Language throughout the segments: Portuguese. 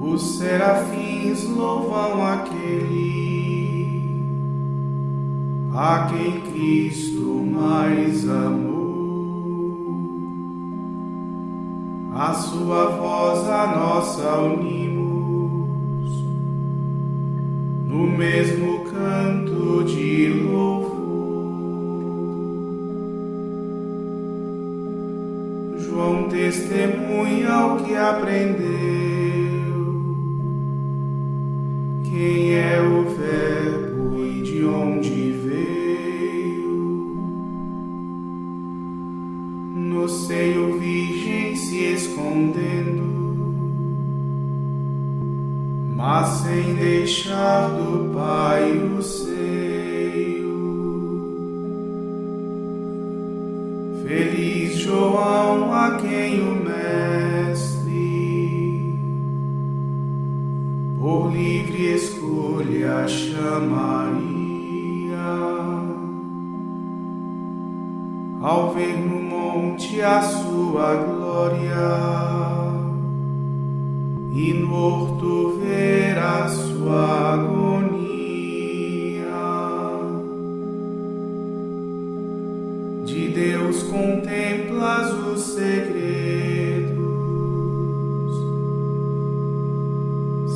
Os serafins louvam aquele a quem Cristo mais amou. A sua voz a nossa unimos no mesmo canto de louvor. João testemunha o que aprendeu quem é o Verbo e de onde veio. No seio virgem se escondendo, mas sem deixar do Pai o seio. Feliz João, a quem o Mestre por livre escolha chamaria. Ao ver no monte a sua glória e no horto ver a sua agonia. De Deus contemplas o segredo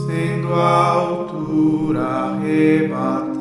sendo a Ura Hebat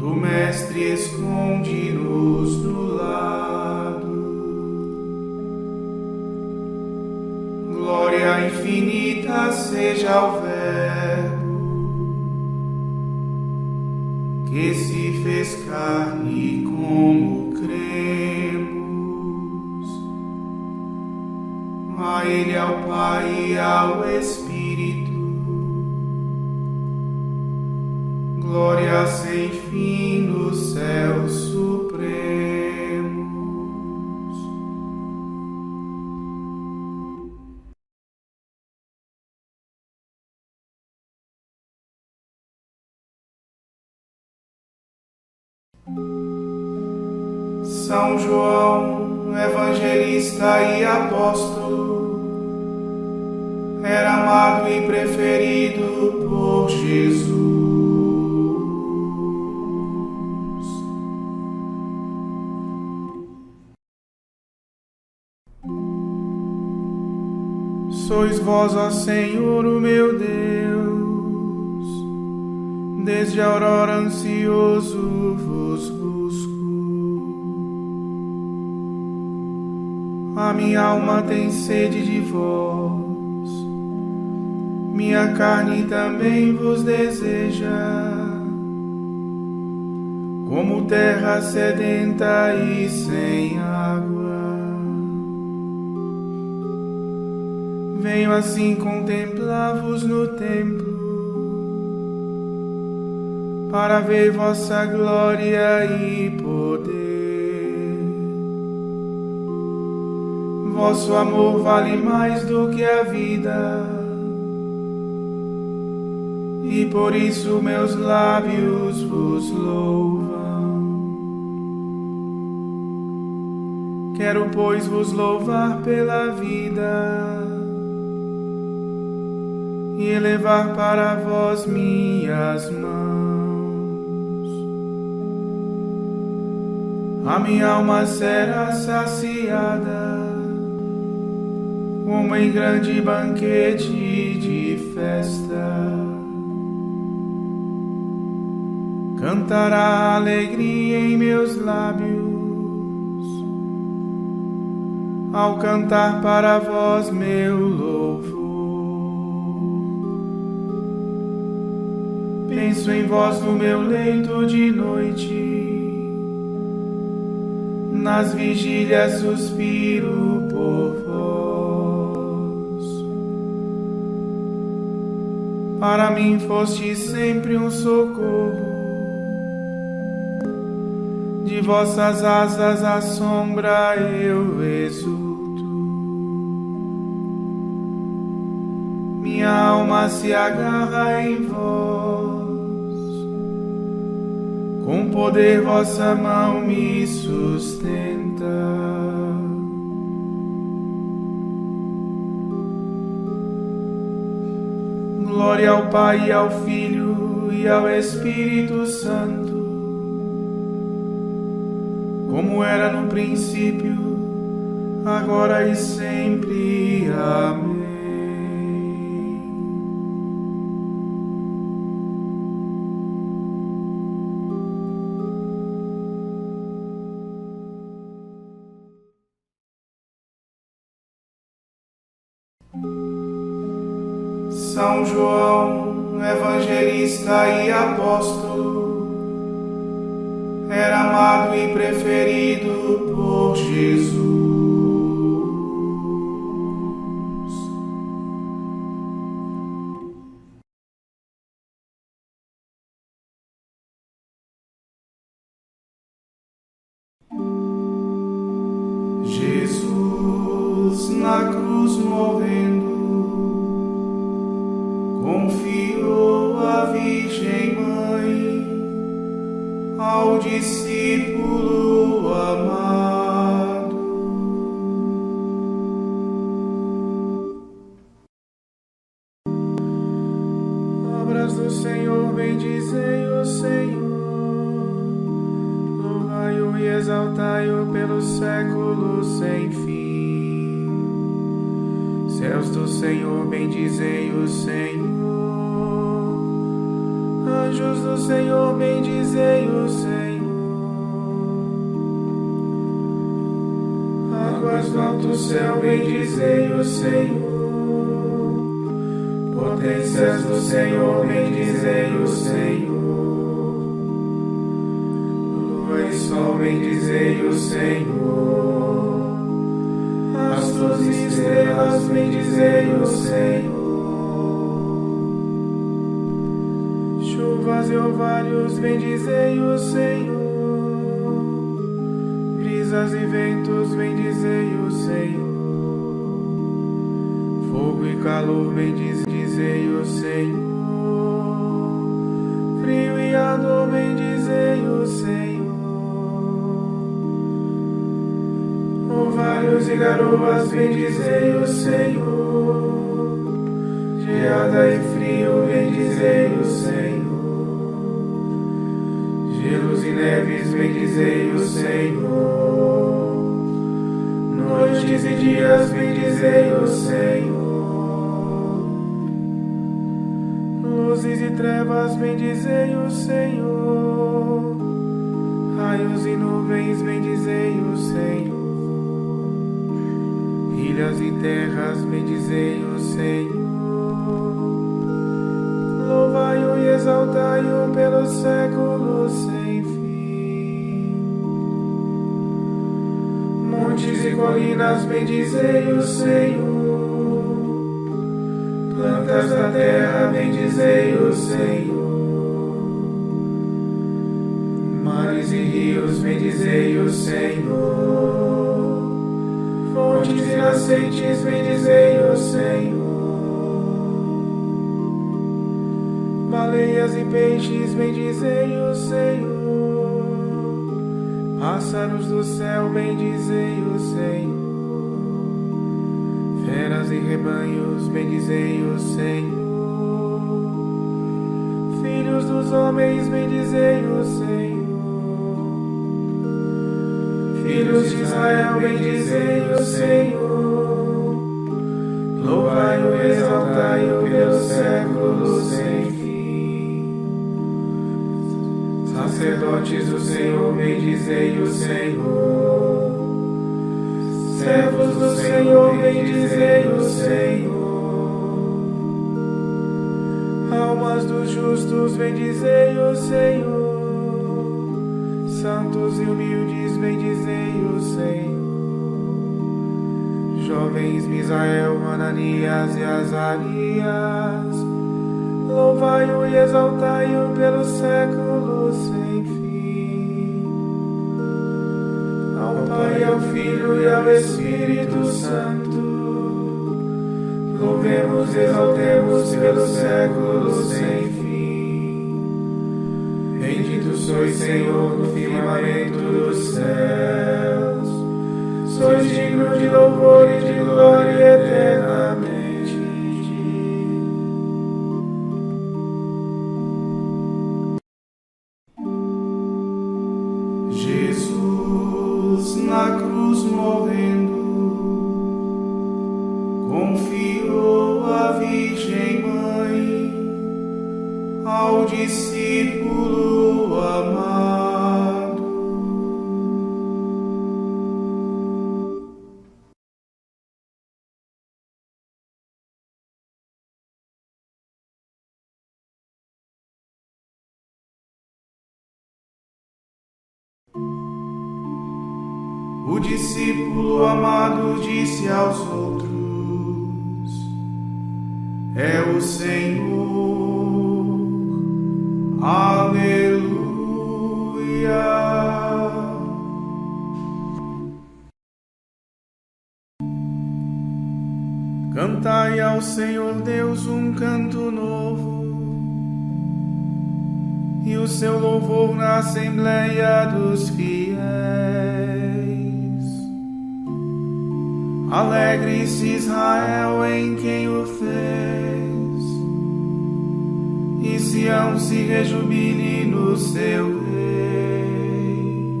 Do Mestre esconde-nos do lado. Glória infinita seja ao Verbo que se fez carne como cremos. A Ele, ao Pai e ao Espírito, glória sem fim no céu supremo. São João, evangelista e apóstolo, era amado e preferido por Jesus. Sois vós, ó Senhor, o meu Deus, desde a aurora ansioso vos busco. A minha alma tem sede de vós, minha carne também vos deseja, como terra sedenta e sem água. Venho assim contemplar-vos no templo, para ver vossa glória e poder. Vosso amor vale mais do que a vida, e por isso meus lábios vos louvam. Quero, pois, vos louvar pela vida e elevar para vós minhas mãos. A minha alma será saciada como em grande banquete de festa. Cantará alegria em meus lábios ao cantar para vós meu louvor. Penso em vós no meu leito de noite, nas vigílias suspiro por vós. Para mim foste sempre um socorro, de vossas asas a sombra eu exulto. Minha alma se agarra em vós com poder vossa mão me sustenta. Glória ao Pai, e ao Filho e ao Espírito Santo, como era no princípio, agora e sempre. Amém. São João, evangelista e apóstolo, era amado e preferido por Jesus. Senhor, bendizei o Senhor, louvai-o e exaltai-o pelos séculos sem fim. Céus do Senhor, bendizei o Senhor. Anjos do Senhor, bendizei o Senhor. Águas do alto céu, bendizei o Senhor. Potências do Senhor, bendizei o Senhor. Lua e sol, bendizei o Senhor. Astros e estrelas, bendizei o Senhor. Chuvas e ovários, bendizei o Senhor. Brisas e ventos, bendizei o Senhor. Fogo e calor, bendizei o Senhor. Frio e ardor, bendizei o Senhor. Ovários e garoas, bendizei o Senhor. Geada e frio, bendizei o Senhor. Gelos e neves, bendizei o Senhor. Noites e dias, bendizei o Senhor. Senhor. Raios e nuvens, bendizei o Senhor. Ilhas e terras, bendizei o Senhor. Louvai-o e exaltai-o pelos séculos sem fim. Montes e colinas, bendizei o Senhor. Plantas da terra, bendizei o Senhor. E rios, bendizei o Senhor. Fontes e nascentes, bendizei o Senhor. Baleias e peixes, bendizei o Senhor. Pássaros do céu, bendizei o Senhor. Feras e rebanhos, bendizei o Senhor. filhos dos homens, bendizei o Senhor. Filhos de Israel, bendizei o Senhor. Louvai-o, exaltai-o pelos séculos sem fim. Sacerdotes do Senhor, bendizei o Senhor. Servos do Senhor, bendizei o Senhor. Almas dos justos, bendizei o Senhor. Santos e humildes, bendizei o Senhor. Jovens Misael, Ananias e Azarias, louvai-o e exaltai-o pelos séculos sem fim. Ao Pai, ao Filho e ao Espírito Santo, louvemos e exaltemos pelos séculos sem fim. Sois, Senhor, no firmamento dos céus, sois digno de louvor e de glória eternamente. Jesus na cruz morrendo, confiou a Virgem Mãe ao discípulo discípulo amado disse aos outros: É o Senhor. Aleluia. Cantai ao Senhor Deus um canto novo e o seu louvor na Assembleia dos Fiéis. Alegre-se Israel em quem o fez, e Sião se rejubile no seu rei.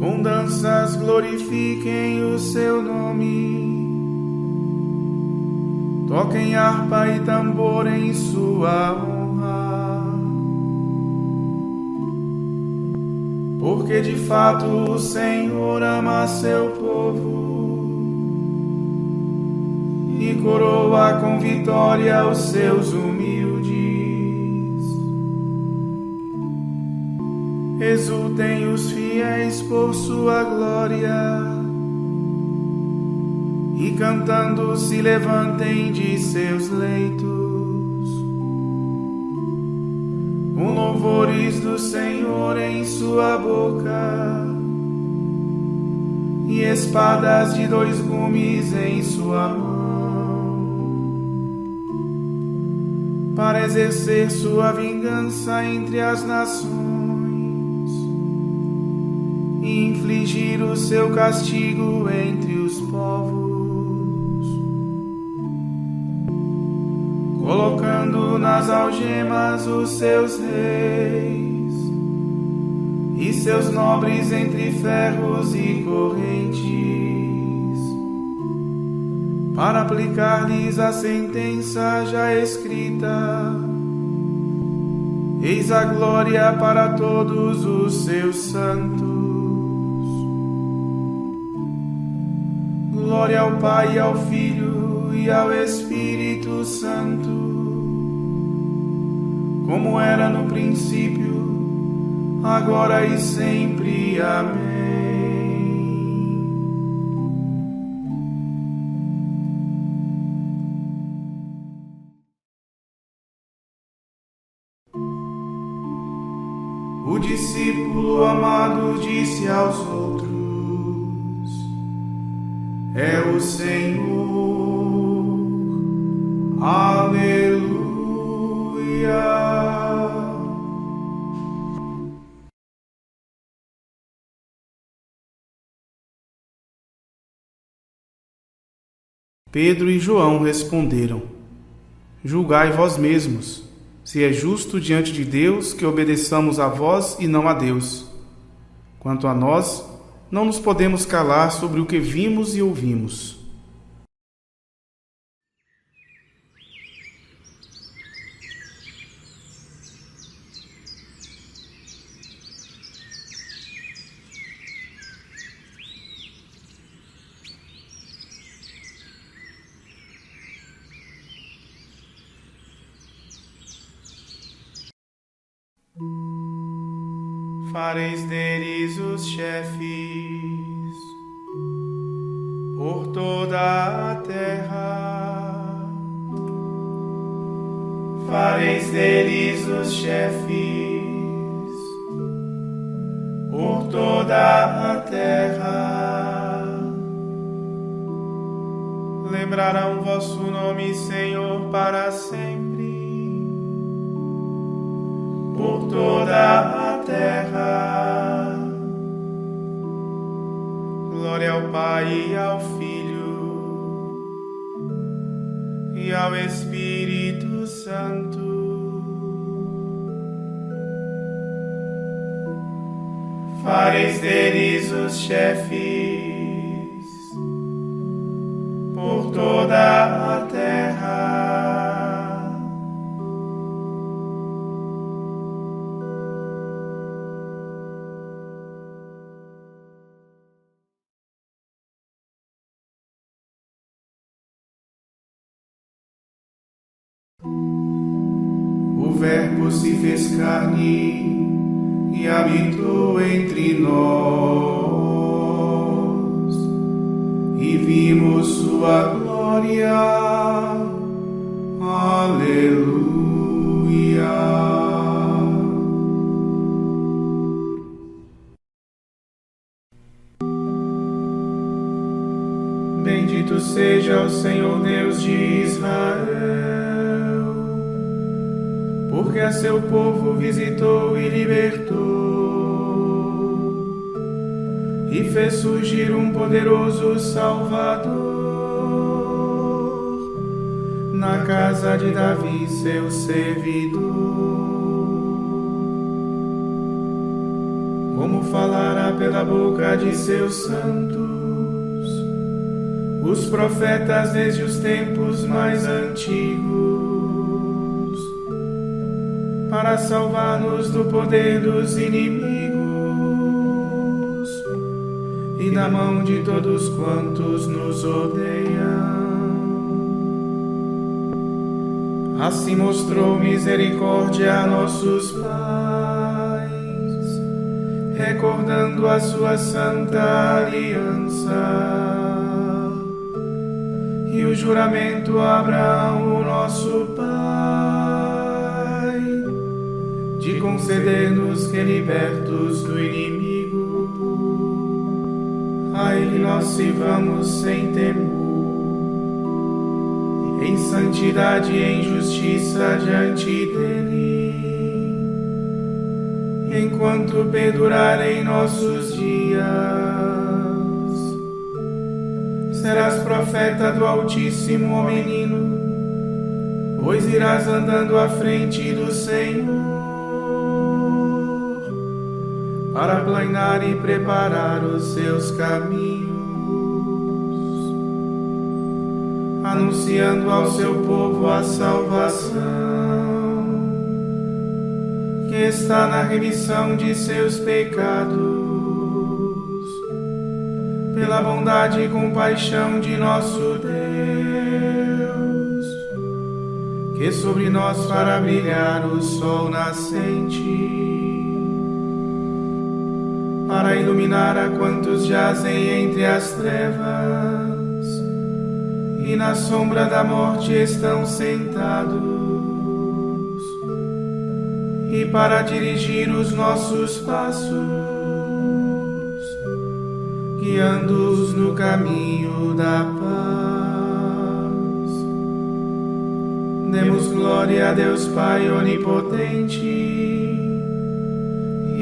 Com danças glorifiquem o seu nome, toquem harpa e tambor em sua honra. Porque de fato o Senhor ama seu povo e coroa com vitória os seus humildes. Exultem os fiéis por sua glória e cantando se levantem de seus leitos. Louvores do Senhor em sua boca e espadas de dois gumes em sua mão, para exercer sua vingança entre as nações e infligir o seu castigo entre os povos. Colocando nas algemas os seus reis e seus nobres entre ferros e correntes, para aplicar-lhes a sentença já escrita. Eis a glória para todos os seus santos. Glória ao Pai, ao Filho e ao Espírito Santo, como era no princípio, agora e sempre. Amém. O discípulo amado disse aos outros: É o Senhor. Aleluia. Pedro e João responderam: Julgai vós mesmos, se é justo diante de Deus que obedeçamos a vós e não a Deus. Quanto a nós, não nos podemos calar sobre o que vimos e ouvimos. fareis deles os chefes por toda a terra. Fareis deles os chefes por toda a terra. Lembrarão vosso nome, Senhor, para sempre por toda a terra. Ao Pai e ao Filho e ao Espírito Santo. Fareis deles os chefes por toda a Verbo se fez carne e habitou entre nós, e vimos Sua glória. Aleluia. Bendito seja o Senhor Deus de Israel porque a seu povo visitou e libertou, e fez surgir um poderoso Salvador na casa de Davi, seu servidor. Como falará pela boca de seus santos, os profetas desde os tempos mais antigos para salvar-nos do poder dos inimigos e da mão de todos quantos nos odeiam. Assim mostrou misericórdia a nossos pais, recordando a sua santa aliança e o juramento a Abraão, nosso pai de conceder-nos que libertos do inimigo, a Ele nós sirvamos sem temor, em santidade e em justiça diante dEle, enquanto perdurarem nossos dias. Serás profeta do Altíssimo, ó menino, pois irás andando à frente do Senhor para planear e preparar os seus caminhos, anunciando ao seu povo a salvação que está na remissão de seus pecados, pela bondade e compaixão de nosso Deus, que sobre nós fará brilhar o sol nascente para iluminar a quantos jazem entre as trevas e na sombra da morte estão sentados, e para dirigir os nossos passos, guiando-os no caminho da paz. Demos glória a Deus Pai Onipotente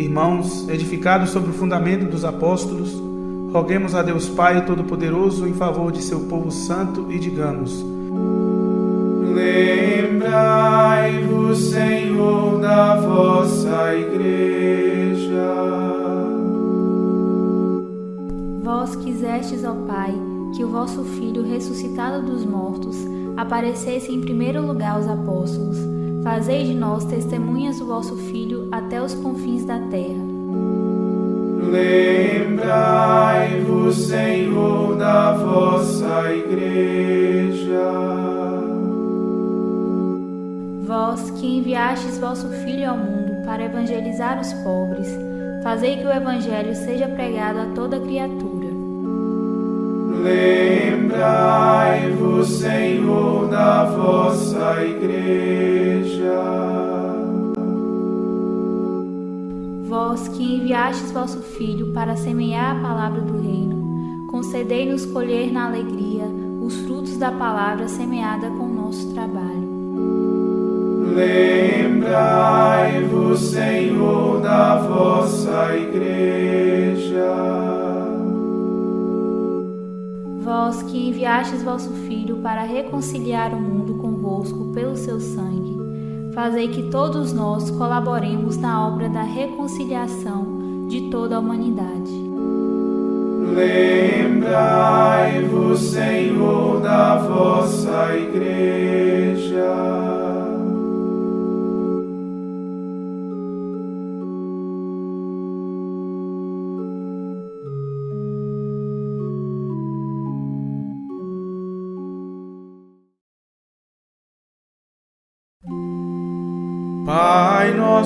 Irmãos, edificados sobre o fundamento dos apóstolos, roguemos a Deus Pai Todo-Poderoso em favor de seu povo santo e digamos: Lembrai-vos, Senhor, da vossa igreja. Vós quisestes, ó Pai, que o vosso Filho ressuscitado dos mortos aparecesse em primeiro lugar aos apóstolos Fazei de nós testemunhas do vosso Filho até os confins da terra. Lembrai-vos, Senhor, da vossa Igreja. Vós que enviastes vosso Filho ao mundo para evangelizar os pobres, fazei que o Evangelho seja pregado a toda criatura. Lembrai-vos, Senhor, da vossa Igreja. Vós que enviastes vosso Filho para semear a palavra do Reino, concedei-nos colher na alegria os frutos da palavra semeada com o nosso trabalho. Lembrai-vos, Senhor, da vossa Igreja vós que enviastes vosso Filho para reconciliar o mundo convosco pelo seu sangue, fazei que todos nós colaboremos na obra da reconciliação de toda a humanidade. Lembrai-vos, Senhor, da vossa Igreja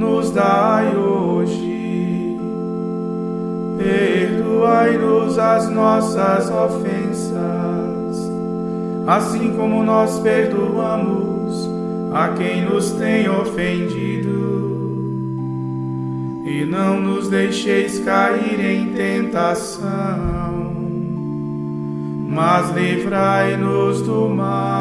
nos dai hoje. Perdoai-nos as nossas ofensas, assim como nós perdoamos a quem nos tem ofendido. E não nos deixeis cair em tentação, mas livrai-nos do mal.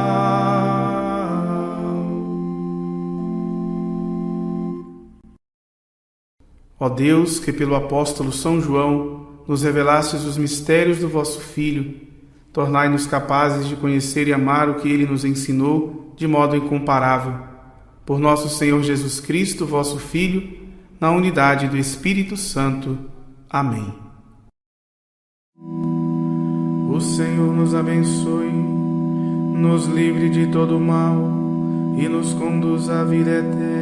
Ó Deus, que pelo apóstolo São João nos revelastes os mistérios do vosso Filho, tornai-nos capazes de conhecer e amar o que ele nos ensinou de modo incomparável. Por nosso Senhor Jesus Cristo, vosso Filho, na unidade do Espírito Santo. Amém. O Senhor nos abençoe, nos livre de todo mal e nos conduz à vida eterna